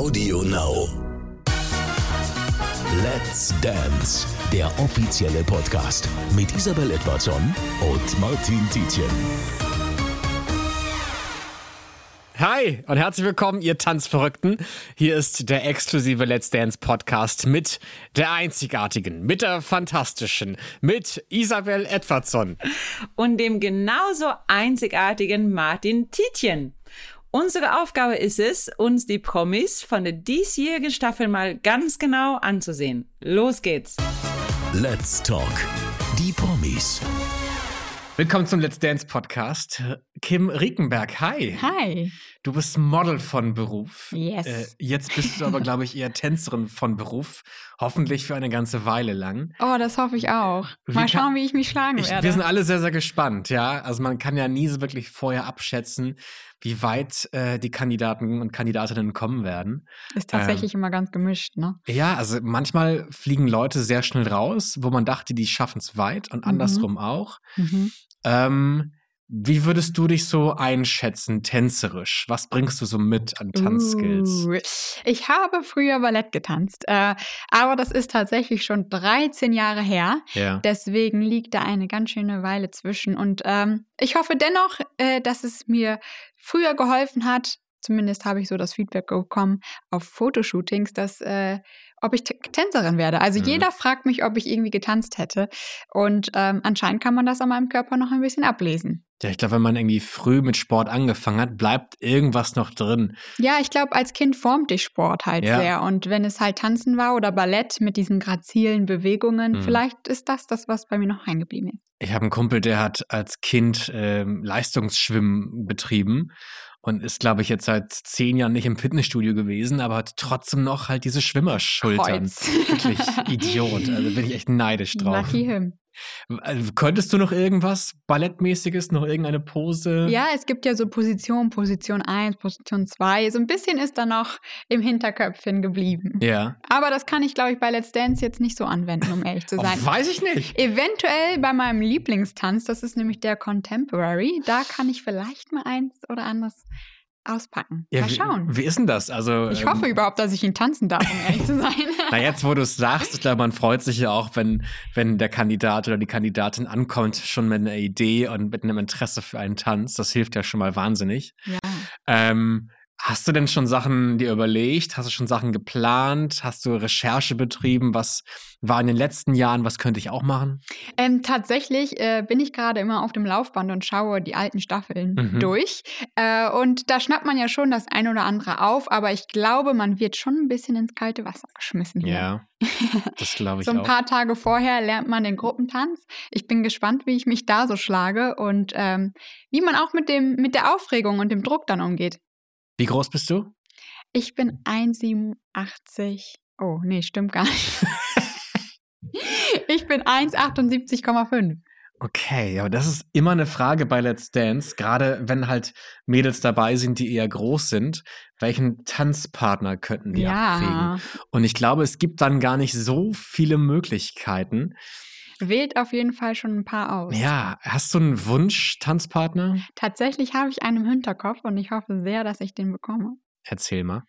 Audio Now. Let's Dance, der offizielle Podcast mit Isabel Edwardson und Martin Tietjen. Hi und herzlich willkommen, ihr Tanzverrückten. Hier ist der exklusive Let's Dance Podcast mit der einzigartigen, mit der fantastischen, mit Isabel Edwardson. und dem genauso einzigartigen Martin Tietjen. Unsere Aufgabe ist es, uns die Promis von der diesjährigen Staffel mal ganz genau anzusehen. Los geht's! Let's Talk. Die Promis. Willkommen zum Let's Dance Podcast. Kim Riekenberg, hi. Hi. Du bist Model von Beruf. Yes. Äh, jetzt bist du aber, glaube ich, eher Tänzerin von Beruf. Hoffentlich für eine ganze Weile lang. Oh, das hoffe ich auch. Wie Mal kann- schauen, wie ich mich schlagen Ich, werde. wir sind alle sehr, sehr gespannt, ja. Also man kann ja nie so wirklich vorher abschätzen, wie weit äh, die Kandidaten und Kandidatinnen kommen werden. Ist ähm, tatsächlich immer ganz gemischt, ne? Ja, also manchmal fliegen Leute sehr schnell raus, wo man dachte, die schaffen es weit und Mhm. andersrum auch. Mhm. Ähm, wie würdest du dich so einschätzen, tänzerisch? Was bringst du so mit an Tanzskills? Uh, ich habe früher Ballett getanzt, äh, aber das ist tatsächlich schon 13 Jahre her. Ja. Deswegen liegt da eine ganz schöne Weile zwischen. Und ähm, ich hoffe dennoch, äh, dass es mir früher geholfen hat. Zumindest habe ich so das Feedback bekommen auf Fotoshootings, dass äh, ob ich Tänzerin werde. Also Mhm. jeder fragt mich, ob ich irgendwie getanzt hätte. Und ähm, anscheinend kann man das an meinem Körper noch ein bisschen ablesen. Ja, ich glaube, wenn man irgendwie früh mit Sport angefangen hat, bleibt irgendwas noch drin. Ja, ich glaube, als Kind formt dich Sport halt Ja. sehr. Und wenn es halt Tanzen war oder Ballett mit diesen grazilen Bewegungen, Mhm. vielleicht ist das das, was bei mir noch hängen geblieben ist. Ich habe einen Kumpel, der hat als Kind ähm, Leistungsschwimmen betrieben und ist, glaube ich, jetzt seit zehn Jahren nicht im Fitnessstudio gewesen, aber hat trotzdem noch halt diese Schwimmerschultern. Kreuz. Wirklich Idiot. Also bin ich echt neidisch drauf. Lucky him. Also, könntest du noch irgendwas Ballettmäßiges, noch irgendeine Pose? Ja, es gibt ja so Position, Position 1, Position 2. So ein bisschen ist da noch im Hinterköpfchen geblieben. Ja. Aber das kann ich, glaube ich, bei Let's Dance jetzt nicht so anwenden, um ehrlich zu Oh, sein. weiß ich nicht. Eventuell bei meinem Lieblingstanz, das ist nämlich der Contemporary, da kann ich vielleicht mal eins oder anderes auspacken. Ja, mal wie, schauen. Wie ist denn das? Also, Ich ähm, hoffe überhaupt, dass ich ihn tanzen darf, um ehrlich zu sein. Na, jetzt, wo du es sagst, ich glaube, man freut sich ja auch, wenn, wenn der Kandidat oder die Kandidatin ankommt, schon mit einer Idee und mit einem Interesse für einen Tanz. Das hilft ja schon mal wahnsinnig. ja. Ähm, hast du denn schon Sachen dir überlegt? Hast du schon Sachen geplant? Hast du Recherche betrieben? Was war in den letzten Jahren? Was könnte ich auch machen? Ähm, tatsächlich äh, bin ich gerade immer auf dem Laufband und schaue die alten Staffeln Mhm. durch. Äh, und da schnappt man ja schon das ein oder andere auf, aber ich glaube, man wird schon ein bisschen ins kalte Wasser geschmissen. Hier. Ja, das glaube ich so ein auch. paar Tage vorher lernt man den Gruppentanz. Ich bin gespannt, wie ich mich da so schlage und ähm, wie man auch mit, dem, mit der Aufregung und dem Druck dann umgeht. Wie groß bist du? Ich bin 1,87. Oh, nee, stimmt gar nicht. ich bin 1,78,5. Okay, aber das ist immer eine Frage bei Let's Dance, gerade wenn halt Mädels dabei sind, die eher groß sind. Welchen Tanzpartner könnten die abkriegen? Ja, Und ich glaube, es gibt dann gar nicht so viele Möglichkeiten. Wählt auf jeden Fall schon ein paar aus. Ja, hast du einen Wunsch-Tanzpartner? Tatsächlich habe ich einen im Hinterkopf und ich hoffe sehr, dass ich den bekomme. Erzähl mal.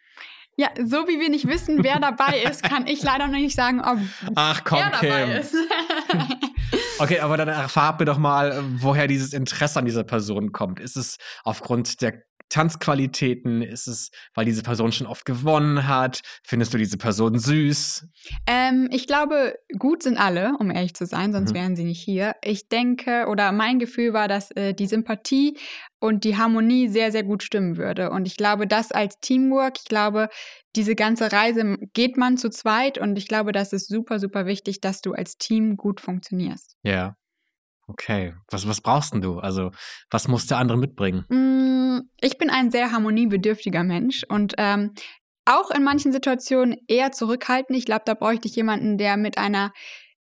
Ja, so wie wir nicht wissen, wer dabei ist, kann ich leider noch nicht sagen, ob Ach komm, er dabei Kim. ist. Okay, aber dann erfahr mir doch mal, woher dieses Interesse an dieser Person kommt. Ist es aufgrund der Tanzqualitäten? Ist es, weil diese Person schon oft gewonnen hat? Findest du diese Person süß? ähm, ich glaube, gut sind alle, um ehrlich zu sein, sonst Mhm. wären sie nicht hier. Ich denke, oder mein Gefühl war, dass äh, die Sympathie und die Harmonie sehr, sehr gut stimmen würde. Und ich glaube, das als Teamwork, ich glaube, diese ganze Reise geht man zu zweit und ich glaube, das ist super, super wichtig, dass du als Team gut funktionierst. Ja. Okay. Was, was brauchst denn du? Also, was muss der andere mitbringen? Mm, Ich bin ein sehr harmoniebedürftiger Mensch und ähm, auch in manchen Situationen eher zurückhaltend. Ich glaube, da bräuchte ich jemanden, der mit einer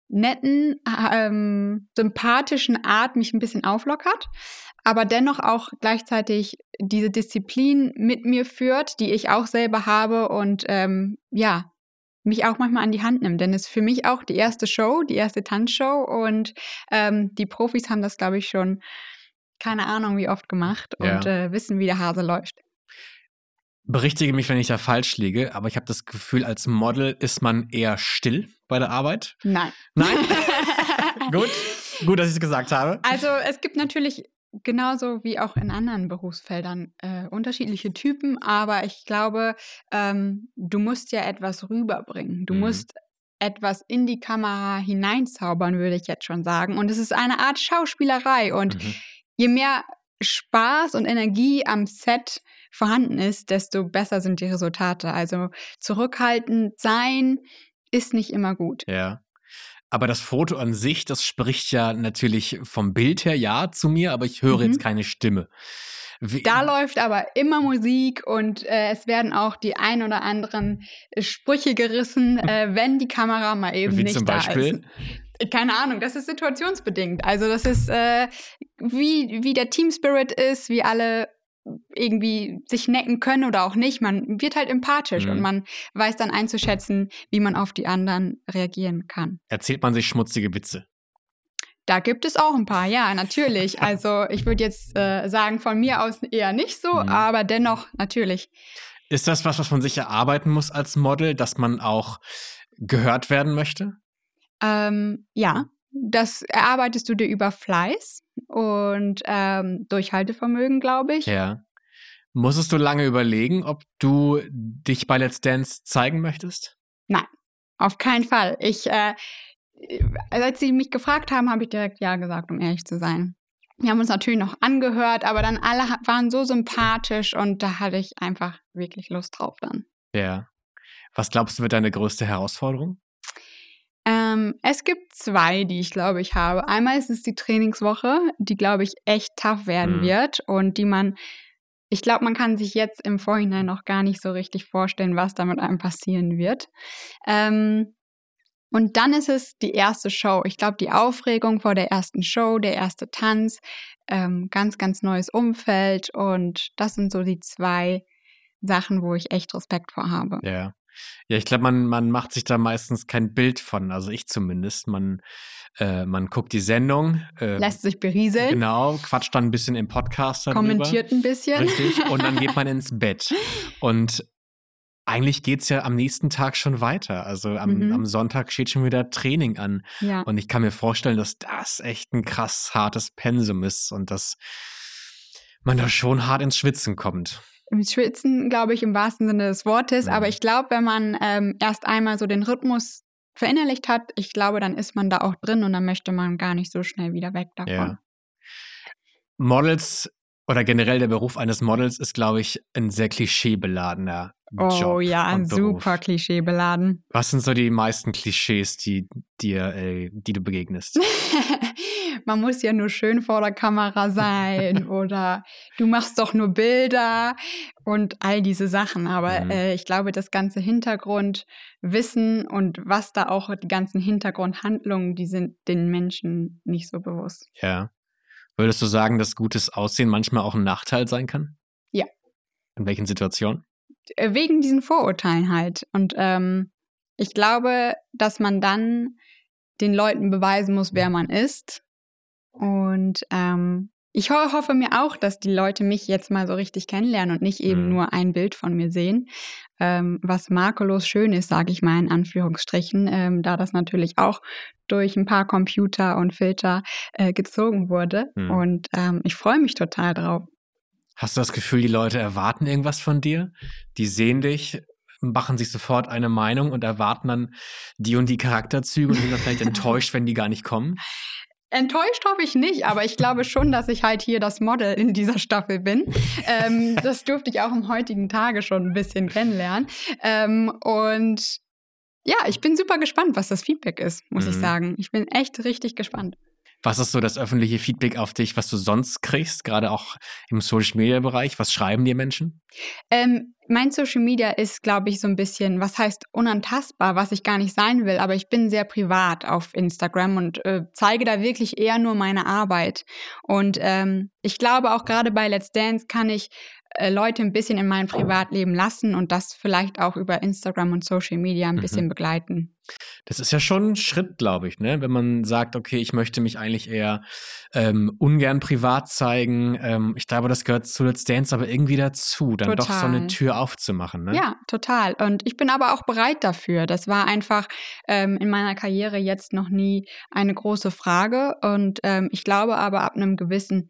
netten, ähm, sympathischen Art mich ein bisschen auflockert, aber dennoch auch gleichzeitig diese Disziplin mit mir führt, die ich auch selber habe und ähm, ja, mich auch manchmal an die Hand nimmt. Denn es ist für mich auch die erste Show, die erste Tanzshow und ähm, die Profis haben das, glaube ich, schon keine Ahnung wie oft gemacht Ja. und äh, wissen, wie der Hase läuft. Berichtige mich, wenn ich da falsch liege, aber ich habe das Gefühl, als Model ist man eher still bei der Arbeit. Nein. Nein? Gut. Gut, dass ich es gesagt habe. Also es gibt natürlich genauso wie auch in anderen Berufsfeldern äh, unterschiedliche Typen, aber ich glaube, ähm, du musst ja etwas rüberbringen. Du Mhm. musst etwas in die Kamera hineinzaubern, würde ich jetzt schon sagen. Und es ist eine Art Schauspielerei. Und Mhm. je mehr Spaß und Energie am Set vorhanden ist, desto besser sind die Resultate. Also zurückhaltend sein ist nicht immer gut. Ja. Aber das Foto an sich, das spricht ja natürlich vom Bild her ja zu mir, aber ich höre Mhm. jetzt keine Stimme. Wie, Da läuft aber immer Musik und äh, es werden auch die ein oder anderen äh, Sprüche gerissen, äh, wenn die Kamera mal eben wie nicht zum Beispiel? da ist. Keine Ahnung, das ist situationsbedingt. Also das ist äh, wie, wie der Team Spirit ist, wie alle irgendwie sich necken können oder auch nicht. Man wird halt empathisch Mhm. und man weiß dann einzuschätzen, wie man auf die anderen reagieren kann. Erzählt man sich schmutzige Witze? Da gibt es auch ein paar, ja, natürlich. Also ich würde jetzt äh, sagen, von mir aus eher nicht so, Mhm. aber dennoch natürlich. Ist das was, was man sich erarbeiten muss als Model, dass man auch gehört werden möchte? Ähm, ja, das erarbeitest du dir über Fleiß und ähm, Durchhaltevermögen, glaube ich. Ja. Musstest du lange überlegen, ob du dich bei Let's Dance zeigen möchtest? Auf keinen Fall. Ich, äh, als sie mich gefragt haben, habe ich direkt ja gesagt, um ehrlich zu sein. Wir haben uns natürlich noch angehört, aber dann alle waren so sympathisch und da hatte ich einfach wirklich Lust drauf dann. Ja. Was glaubst du, wird deine größte Herausforderung? Ähm, es gibt zwei, die ich glaube ich habe. Einmal ist es die Trainingswoche, die glaube ich echt tough werden Mhm. wird und die man, ich glaube, man kann sich jetzt im Vorhinein noch gar nicht so richtig vorstellen, was da mit einem passieren wird. Ähm, und dann ist es die erste Show. Ich glaube, die Aufregung vor der ersten Show, der erste Tanz, ähm, ganz, ganz neues Umfeld und das sind so die zwei Sachen, wo ich echt Respekt vor habe. Ja. Ja, ich glaube, man, man macht sich da meistens kein Bild von, also ich zumindest. Man, äh, man guckt die Sendung, äh, Lässt sich berieseln, genau, quatscht dann ein bisschen im Podcast darüber. kommentiert ein bisschen. Richtig, und dann geht man ins Bett. Und eigentlich geht's ja am nächsten Tag schon weiter. Also am, Mhm. am Sonntag steht schon wieder Training an. Ja. Und ich kann mir vorstellen, dass das echt ein krass hartes Pensum ist und dass man da schon hart ins Schwitzen kommt. Im Schwitzen, glaube ich, im wahrsten Sinne des Wortes. Mhm. Aber ich glaube, wenn man ähm, erst einmal so den Rhythmus verinnerlicht hat, ich glaube, dann ist man da auch drin und dann möchte man gar nicht so schnell wieder weg davon. Ja. Models oder generell der Beruf eines Models ist, glaube ich, ein sehr klischeebeladener Oh Job. ja, und Beruf. super klischeebeladen. Was sind so die meisten Klischees, die dir, äh, die du begegnest? man muss ja nur schön vor der Kamera sein oder du machst doch nur Bilder und all diese Sachen. Aber Mhm. äh, ich glaube, das ganze Hintergrundwissen und was da auch die ganzen Hintergrundhandlungen, die sind den Menschen nicht so bewusst. Ja. Würdest du sagen, dass gutes Aussehen manchmal auch ein Nachteil sein kann? Ja. In welchen Situationen? Äh, Wegen diesen Vorurteilen halt. Und ähm, ich glaube, dass man dann den Leuten beweisen muss, wer man ist. Und ähm, ich ho hoffe mir auch, dass die Leute mich jetzt mal so richtig kennenlernen und nicht eben Mhm. nur ein Bild von mir sehen, ähm, was makellos schön ist, sage ich mal in Anführungsstrichen, ähm, da das natürlich auch durch ein paar Computer und Filter äh, gezogen wurde. Mhm. Und ähm, ich freue mich total drauf. Hast du das Gefühl, die Leute erwarten irgendwas von dir? Die sehen dich, machen sich sofort eine Meinung und erwarten dann die und die Charakterzüge und sind dann vielleicht enttäuscht, wenn die gar nicht kommen? Enttäuscht hoffe ich nicht, aber ich glaube schon, dass ich halt hier das Model in dieser Staffel bin. ähm, das durfte ich auch am heutigen Tage schon ein bisschen kennenlernen. Ähm, und ja, ich bin super gespannt, was das Feedback ist, muss ich Mhm. sagen. Ich bin echt richtig gespannt. Was ist so das öffentliche Feedback auf dich, was du sonst kriegst, gerade auch im Social-Media-Bereich? Was schreiben dir Menschen? Ähm, mein Social Media ist, glaube ich, so ein bisschen, was heißt unantastbar, was ich gar nicht sein will, aber ich bin sehr privat auf Instagram und äh, zeige da wirklich eher nur meine Arbeit. Und ähm, ich glaube auch gerade bei Let's Dance kann ich äh, Leute ein bisschen in mein Privatleben lassen und das vielleicht auch über Instagram und Social Media ein Mhm. bisschen begleiten. Das ist ja schon ein Schritt, glaube ich, ne? Wenn man sagt, okay, ich möchte mich eigentlich eher ähm, ungern privat zeigen. Ähm, ich glaube, das gehört zu Let's Dance aber irgendwie dazu, dann doch so eine Total. Tür aufzumachen, ne? Ja, total. Und ich bin aber auch bereit dafür. Das war einfach ähm, in meiner Karriere jetzt noch nie eine große Frage. Und ähm, ich glaube aber, ab einem gewissen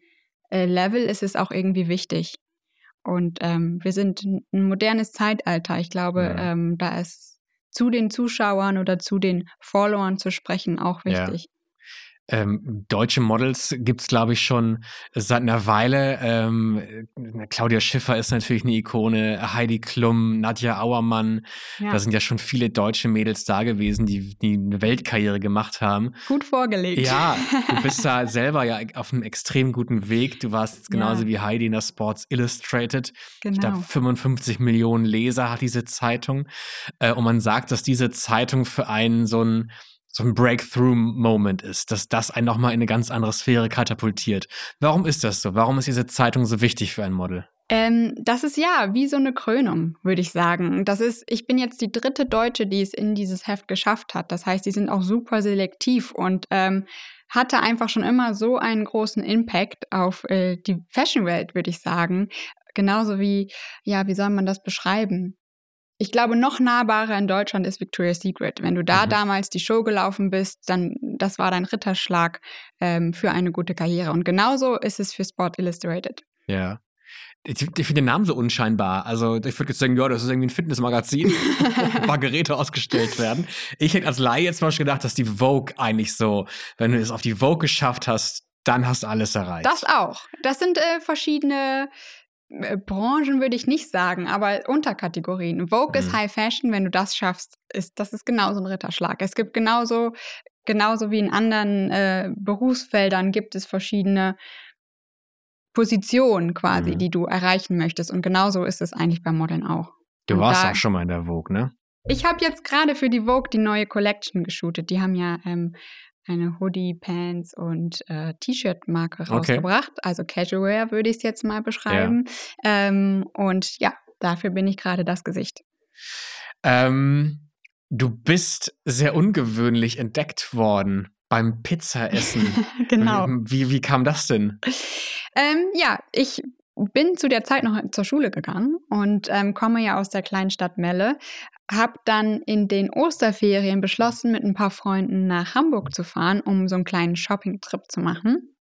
äh, Level ist es auch irgendwie wichtig. Und ähm, wir sind ein modernes Zeitalter. Ich glaube, Ja. ähm, da ist zu den Zuschauern oder zu den Followern zu sprechen auch wichtig. Ähm, deutsche Models gibt's glaube ich, schon seit einer Weile. Ähm, äh, Claudia Schiffer ist natürlich eine Ikone, Heidi Klum, Nadja Auermann. Ja, Da sind ja schon viele deutsche Mädels da gewesen, die, die eine Weltkarriere gemacht haben. gut vorgelegt. Ja, du bist da selber ja auf einem extrem guten Weg. Du warst genauso Ja. wie Heidi in der Sports Illustrated. Ich genau. glaube, 55 Millionen Leser hat diese Zeitung. Äh, und man sagt, dass diese Zeitung für einen so ein, so ein Breakthrough-Moment ist, dass das einen nochmal in eine ganz andere Sphäre katapultiert. Warum ist das so? Warum ist diese Zeitung so wichtig für ein Model? Ähm, das ist ja wie so eine Krönung, würde ich sagen. Das ist, ich bin jetzt die dritte Deutsche, die es in dieses Heft geschafft hat. Das heißt, die sind auch super selektiv und ähm, hatte einfach schon immer so einen großen Impact auf äh, die Fashion-Welt, würde ich sagen. Genauso wie, ja, wie soll man das beschreiben? Ich glaube, noch nahbarer in Deutschland ist Victoria's Secret. Wenn du da Mhm. damals die Show gelaufen bist, dann das war dein Ritterschlag ähm, für eine gute Karriere. Und genauso ist es für Sport Illustrated. Ja. Ich, ich finde den Namen so unscheinbar. Also ich würde jetzt sagen, ja, das ist irgendwie ein Fitnessmagazin, wo ein paar Geräte ausgestellt werden. Ich hätte als Laie jetzt mal schon gedacht, dass die Vogue eigentlich so, wenn du es auf die Vogue geschafft hast, dann hast du alles erreicht. Das auch. Das sind äh, verschiedene Branchen, würde ich nicht sagen, aber Unterkategorien. Vogue ist Mhm. High Fashion, wenn du das schaffst, ist das ist genauso ein Ritterschlag. Es gibt genauso, genauso wie in anderen äh, Berufsfeldern gibt es verschiedene Positionen quasi, Mhm. die du erreichen möchtest. Und genauso ist es eigentlich beim Modeln auch. du und warst da- auch schon mal in der Vogue, ne? Ich habe jetzt gerade für die Vogue die neue Collection geshootet. Die haben ja ähm, eine Hoodie, Pants und äh, T-Shirt-Marke Okay. rausgebracht. Also Casual würde ich es jetzt mal beschreiben. Ähm, und ja, dafür bin ich gerade das Gesicht. Ähm, du bist sehr ungewöhnlich entdeckt worden beim Pizzaessen. genau. Wie, wie kam das denn? Ähm, ja, ich bin zu der Zeit noch zur Schule gegangen und ähm, komme ja aus der kleinen Stadt Melle. Hab dann in den Osterferien beschlossen, mit ein paar Freunden nach Hamburg zu fahren, um so einen kleinen Shopping-Trip zu machen.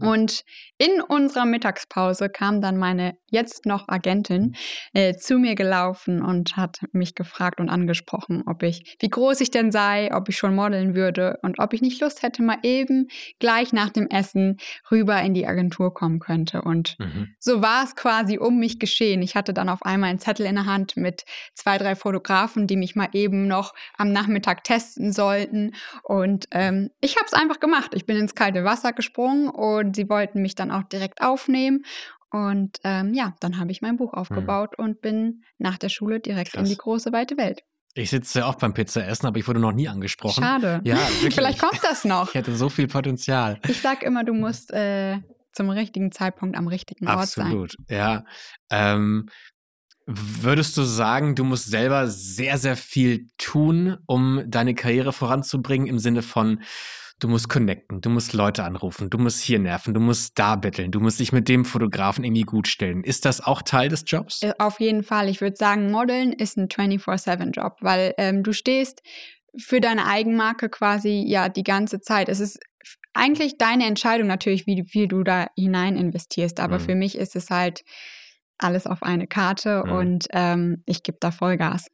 Und in unserer Mittagspause kam dann meine jetzt noch Agentin äh, zu mir gelaufen und hat mich gefragt und angesprochen, ob ich, wie groß ich denn sei, ob ich schon modeln würde und ob ich nicht Lust hätte, mal eben gleich nach dem Essen rüber in die Agentur kommen könnte. Und Mhm. so war es quasi um mich geschehen. Ich hatte dann auf einmal einen Zettel in der Hand mit zwei, drei Fotografen, die mich mal eben noch am Nachmittag testen sollten. Und ähm, ich habe es einfach gemacht. Ich bin ins kalte Wasser gesprungen und sie wollten mich dann auch direkt aufnehmen. Und ähm, ja, dann habe ich mein Buch aufgebaut und bin nach der Schule direkt in Krass. die große weite Welt. Ich sitze ja auch beim Pizzaessen, aber ich wurde noch nie angesprochen. Schade. Ja. Vielleicht kommt das noch. Ich hätte so viel Potenzial. Ich sag immer, du musst äh, zum richtigen Zeitpunkt am richtigen Ort sein. Absolut, ja. Ähm, würdest du sagen, du musst selber sehr, sehr viel tun, um deine Karriere voranzubringen, im Sinne von, du musst connecten, du musst Leute anrufen, du musst hier nerven, du musst da betteln, du musst dich mit dem Fotografen irgendwie gut stellen. Ist das auch Teil des Jobs? Äh, Auf jeden Fall. Ich würde sagen, Modeln ist ein 24-7-Job, weil ähm, du stehst für deine Eigenmarke quasi ja die ganze Zeit. Es ist eigentlich deine Entscheidung natürlich, wie viel du da hinein investierst. Aber Mhm. für mich ist es halt alles auf eine Karte Mhm. und ähm, ich gebe da Vollgas.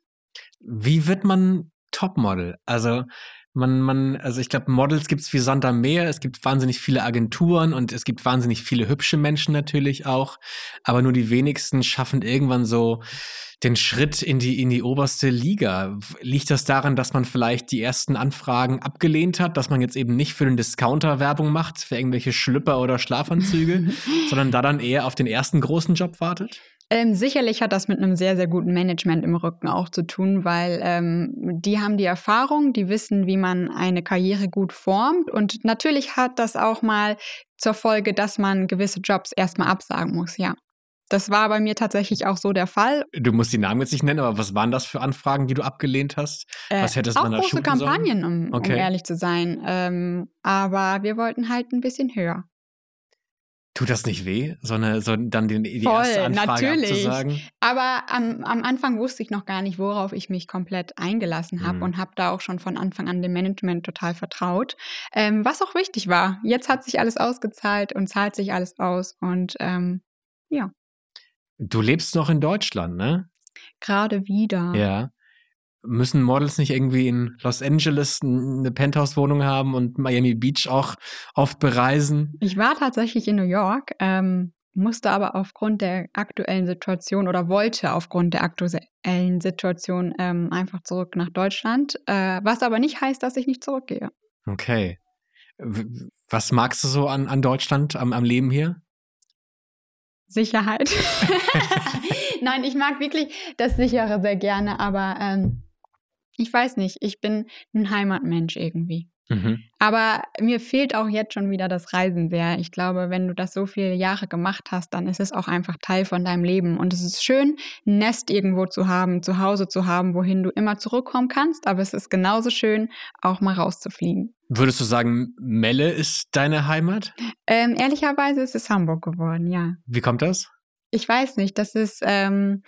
Wie wird man Topmodel? Also man, man, also ich glaube, Models gibt es wie Sand am Meer. Es gibt wahnsinnig viele Agenturen und es gibt wahnsinnig viele hübsche Menschen natürlich auch. Aber nur die wenigsten schaffen irgendwann so den Schritt in die, in die oberste Liga. Liegt das daran, dass man vielleicht die ersten Anfragen abgelehnt hat, dass man jetzt eben nicht für den Discounter Werbung macht, für irgendwelche Schlüpper oder Schlafanzüge, sondern da dann eher auf den ersten großen Job wartet? Ähm, sicherlich hat das mit einem sehr, sehr guten Management im Rücken auch zu tun, weil ähm, die haben die Erfahrung, die wissen, wie man eine Karriere gut formt. Und natürlich hat das auch mal zur Folge, dass man gewisse Jobs erstmal absagen muss, ja. Das war bei mir tatsächlich auch so der Fall. Du musst die Namen jetzt nicht nennen, aber was waren das für Anfragen, die du abgelehnt hast? Äh, Was hättest auch man da große Kampagnen, um, Okay. um ehrlich zu sein. Ähm, aber wir wollten halt ein bisschen höher. Tut das nicht weh, so eine, so dann die, die Voll, erste Anfrage natürlich. abzusagen? Aber am, am Anfang wusste ich noch gar nicht, worauf ich mich komplett eingelassen habe Mhm. und habe da auch schon von Anfang an dem Management total vertraut. Ähm, was auch wichtig war. Jetzt hat sich alles ausgezahlt und zahlt sich alles aus. Und ähm, Du lebst noch in Deutschland, ne? gerade wieder. Ja. Müssen Models nicht irgendwie in Los Angeles eine Penthouse-Wohnung haben und Miami Beach auch oft bereisen? Ich war tatsächlich in New York, ähm, musste aber aufgrund der aktuellen Situation oder wollte aufgrund der aktuellen Situation ähm, einfach zurück nach Deutschland. Äh, was aber nicht heißt, dass ich nicht zurückgehe. Okay. Was magst du so an, an Deutschland, am, am Leben hier? Sicherheit. Nein, ich mag wirklich das Sichere sehr gerne, aber ähm, ich weiß nicht, ich bin ein Heimatmensch irgendwie. Mhm. Aber mir fehlt auch jetzt schon wieder das Reisen sehr. Ich glaube, wenn du das so viele Jahre gemacht hast, dann ist es auch einfach Teil von deinem Leben. Und es ist schön, ein Nest irgendwo zu haben, zu Hause zu haben, wohin du immer zurückkommen kannst. Aber es ist genauso schön, auch mal rauszufliegen. Würdest du sagen, Melle ist deine Heimat? Ähm, ehrlicherweise ist es Hamburg geworden, ja. Wie kommt das? Ich weiß nicht, das ist, ähm,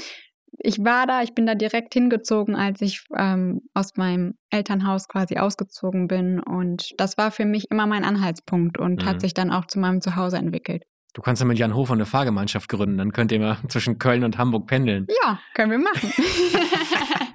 ich war da, ich bin da direkt hingezogen, als ich ähm, aus meinem Elternhaus quasi ausgezogen bin. Und das war für mich immer mein Anhaltspunkt und Mhm. hat sich dann auch zu meinem Zuhause entwickelt. Du kannst ja mit Jan Hofer eine Fahrgemeinschaft gründen, dann könnt ihr mal zwischen Köln und Hamburg pendeln. Ja, können wir machen.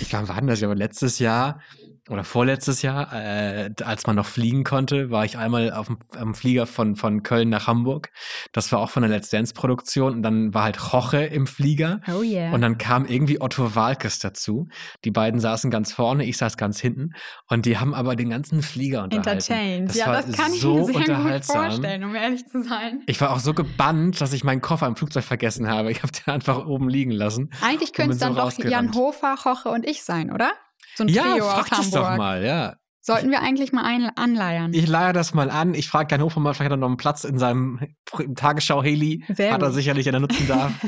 Ich war, wann das? Aber letztes Jahr oder vorletztes Jahr, äh, als man noch fliegen konnte, war ich einmal auf dem, am Flieger von, von Köln nach Hamburg. Das war auch von der Let's Dance Produktion und dann war halt Roche im Flieger. oh yeah. Und dann kam irgendwie Otto Walkes dazu. Die beiden saßen ganz vorne, ich saß ganz hinten. Und die haben aber den ganzen Flieger unterhalten. Entertained. Das ja, war das kann ich so mir sehr gut vorstellen, um ehrlich zu sein. Ich war auch so gebannt, dass ich meinen Koffer im Flugzeug vergessen habe. Ich habe den einfach oben liegen lassen. Eigentlich könnte es dann so doch Jan. Hofer, Roche und ich sein, oder? So ein Ja, Trio frag das Hamburg. doch mal, ja. Sollten wir eigentlich mal ein anleiern. Ich leihe das mal an. Ich frage Hofer mal, vielleicht hat er noch einen Platz in seinem Tagesschau-Heli. Hat er sicherlich, den er nutzen darf.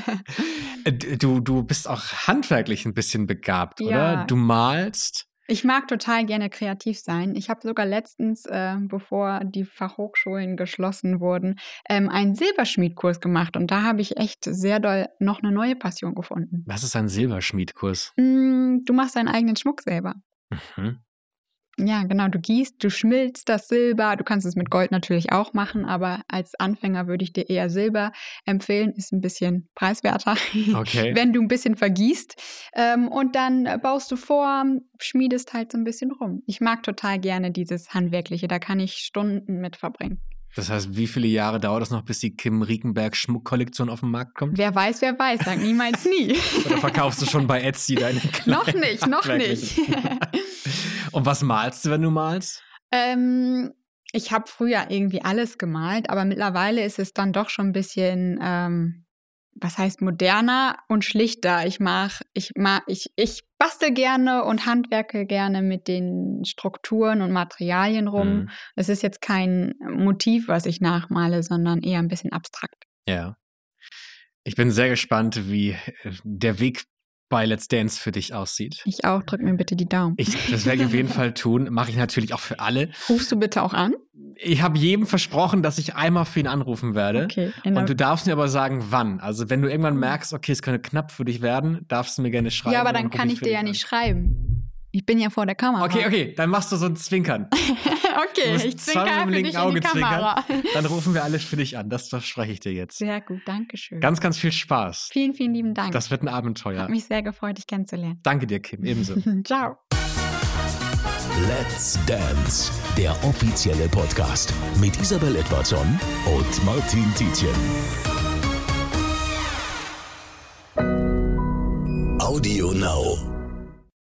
Äh, du, du bist auch handwerklich ein bisschen begabt, Ja. oder? Du malst. Ich mag total gerne kreativ sein. Ich habe sogar letztens, äh, bevor die Fachhochschulen geschlossen wurden, ähm, einen Silberschmiedkurs gemacht und da habe ich echt sehr doll noch eine neue Passion gefunden. Was ist ein Silberschmiedkurs? Mm, du machst deinen eigenen Schmuck selber. Mhm. Ja, genau. Du gießt, du schmilzt das Silber. Du kannst es mit Gold natürlich auch machen, aber als Anfänger würde ich dir eher Silber empfehlen. Ist ein bisschen preiswerter, Okay. wenn du ein bisschen vergießt. Ähm, und dann baust du vor, schmiedest halt so ein bisschen rum. Ich mag total gerne dieses Handwerkliche. Da kann ich Stunden mit verbringen. Das heißt, wie viele Jahre dauert es noch, bis die Kim Riekenberg Schmuckkollektion auf den Markt kommt? Wer weiß, wer weiß. Sag niemals nie. Oder verkaufst du schon bei Etsy deine noch kleinen nicht, noch nicht. Und was malst du, wenn du malst? Ähm, ich habe früher irgendwie alles gemalt, aber mittlerweile ist es dann doch schon ein bisschen, ähm, was heißt moderner und schlichter. Ich mach, ich mach, ich, ich bastel gerne und handwerke gerne mit den Strukturen und Materialien rum. Mhm. Es ist jetzt kein Motiv, was ich nachmale, sondern eher ein bisschen abstrakt. Ja. Ich bin sehr gespannt, wie äh, der Weg bei Let's Dance für dich aussieht. Ich auch, drück mir bitte die Daumen. Ich, das werde ich auf jeden Fall tun. Mache ich natürlich auch für alle. Rufst du bitte auch an? Ich habe jedem versprochen, dass ich einmal für ihn anrufen werde. Okay. Und du darfst mir aber sagen, wann. Also wenn du irgendwann merkst, okay, es könnte knapp für dich werden, darfst du mir gerne schreiben. ja, aber dann kann ich für dir ja an. nicht schreiben. Ich bin ja vor der Kamera. Okay, okay, dann machst du so ein Zwinkern. Okay, ich zwinker für linken dich in Auge die Kamera. Dann rufen wir alle für dich an. Das verspreche ich dir jetzt. Sehr gut, danke schön. Ganz, ganz viel Spaß. vielen, vielen lieben Dank. Das wird ein Abenteuer. Hat mich sehr gefreut, dich kennenzulernen. Danke dir, Kim. Ebenso. Ciao. Let's Dance, der offizielle Podcast mit Isabel Edwardson und Martin Tietjen. Audio Now.